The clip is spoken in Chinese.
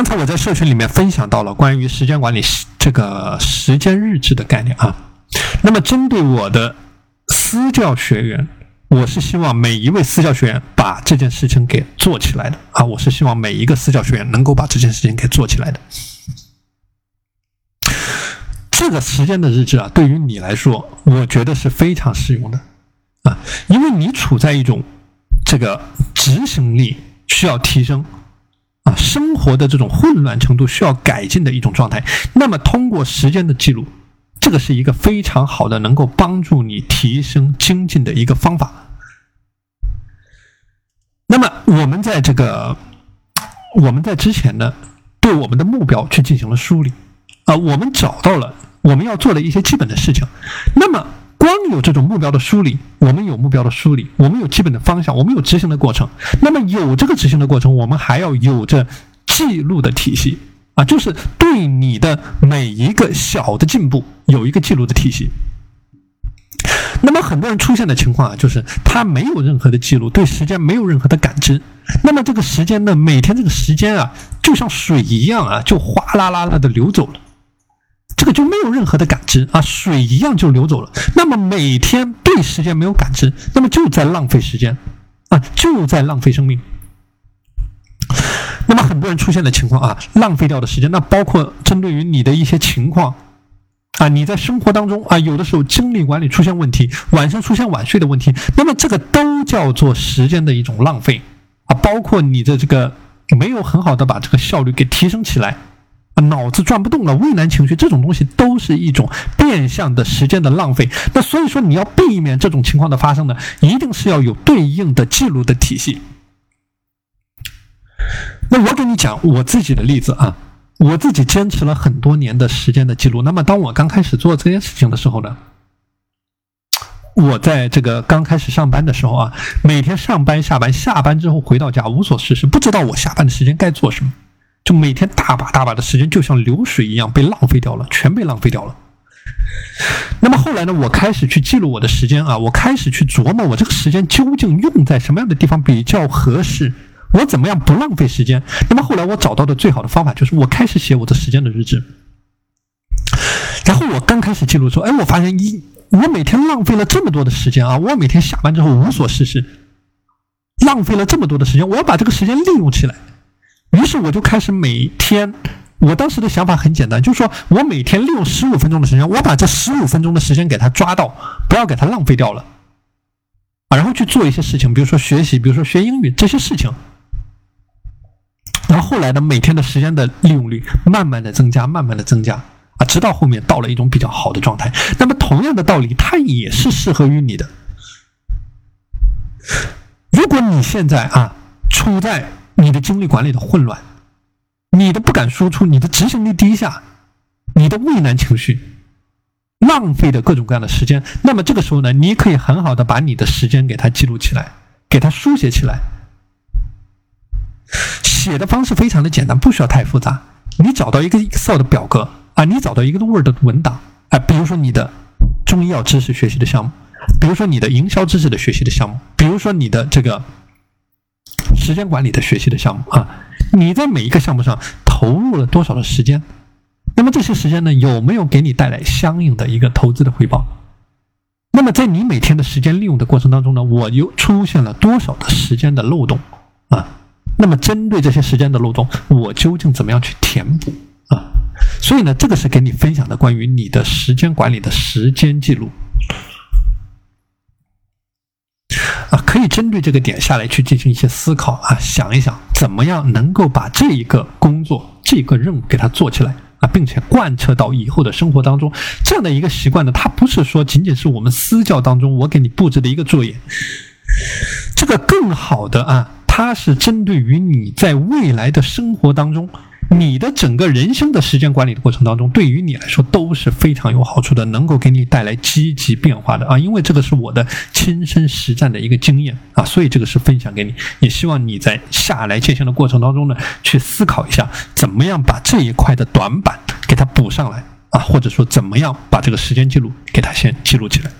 刚才我在社群里面分享到了关于时间管理这个时间日志的概念啊。那么针对我的私教学员，我是希望每一位私教学员把这件事情给做起来的啊。我是希望每一个私教学员能够把这件事情给做起来的。这个时间的日志啊，对于你来说，我觉得是非常适用的啊，因为你处在一种这个执行力需要提升啊，生活的这种混乱程度需要改进的一种状态。那么，通过时间的记录，这个是一个非常好的能够帮助你提升精进的一个方法。那么，我们在这个我们在之前呢，对我们的目标去进行了梳理啊，我们找到了。我们要做的一些基本的事情，那么光有这种目标的梳理，我们有目标的梳理，我们有基本的方向，我们有执行的过程。那么有这个执行的过程，我们还要有着记录的体系啊，就是对你的每一个小的进步有一个记录的体系。那么很多人出现的情况啊，就是他没有任何的记录，对时间没有任何的感知。那么这个时间呢，每天这个时间啊，就像水一样啊，就哗啦啦啦的流走了。就没有任何的感知啊，水一样就流走了。那么每天对时间没有感知，那么就在浪费时间啊，就在浪费生命。那么很多人出现的情况啊，浪费掉的时间，那包括针对于你的一些情况啊，你在生活当中啊，有的时候精力管理出现问题，晚上出现晚睡的问题，那么这个都叫做时间的一种浪费啊，包括你的这个没有很好的把这个效率给提升起来。脑子转不动了，畏难情绪这种东西都是一种变相的时间的浪费。那所以说，你要避免这种情况的发生呢，一定是要有对应的记录的体系。那我给你讲我自己的例子啊，我自己坚持了很多年的时间的记录。那么当我刚开始做这件事情的时候呢，我在这个刚开始上班的时候啊，每天上班下班，下班之后回到家无所事事，不知道我下班的时间该做什么。每天大把大把的时间，就像流水一样被浪费掉了，全被浪费掉了。那么后来呢？我开始去记录我的时间啊，我开始去琢磨我这个时间究竟用在什么样的地方比较合适，我怎么样不浪费时间？那么后来我找到的最好的方法就是，我开始写我的时间的日志。然后我刚开始记录说，哎，我发现一我每天浪费了这么多的时间啊，我每天下班之后无所事事，浪费了这么多的时间，我要把这个时间利用起来。于是我就开始每天，我当时的想法很简单，就是说我每天利用十五分钟的时间，我把这十五分钟的时间给它抓到，不要给它浪费掉了，然后去做一些事情，比如说学习，比如说学英语这些事情，然后后来呢，每天的时间的利用率慢慢的增加，慢慢的增加，啊，直到后面到了一种比较好的状态。那么同样的道理，它也是适合于你的。如果你现在啊处在你的精力管理的混乱，你的不敢输出，你的执行力低下，你的畏难情绪，浪费的各种各样的时间。那么这个时候呢，你可以很好的把你的时间给它记录起来，给它书写起来。写的方式非常的简单，不需要太复杂。你找到一个 Excel 的表格啊，你找到一个 Word 的文档啊，比如说你的中医药知识学习的项目，比如说你的营销知识的学习的项目，比如说你的这个。时间管理的学习的项目啊，你在每一个项目上投入了多少的时间？那么这些时间呢，有没有给你带来相应的一个投资的回报？那么在你每天的时间利用的过程当中呢，我又出现了多少的时间的漏洞啊？那么针对这些时间的漏洞，我究竟怎么样去填补啊？所以呢，这个是给你分享的关于你的时间管理的时间记录。啊，可以针对这个点下来去进行一些思考啊，想一想怎么样能够把这一个工作、这个任务给它做起来啊，并且贯彻到以后的生活当中。这样的一个习惯呢，它不是说仅仅是我们私教当中我给你布置的一个作业，这个更好的啊，它是针对于你在未来的生活当中。你的整个人生的时间管理的过程当中，对于你来说都是非常有好处的，能够给你带来积极变化的啊！因为这个是我的亲身实战的一个经验啊，所以这个是分享给你，也希望你在下来践行的过程当中呢，去思考一下，怎么样把这一块的短板给它补上来啊，或者说怎么样把这个时间记录给它先记录起来。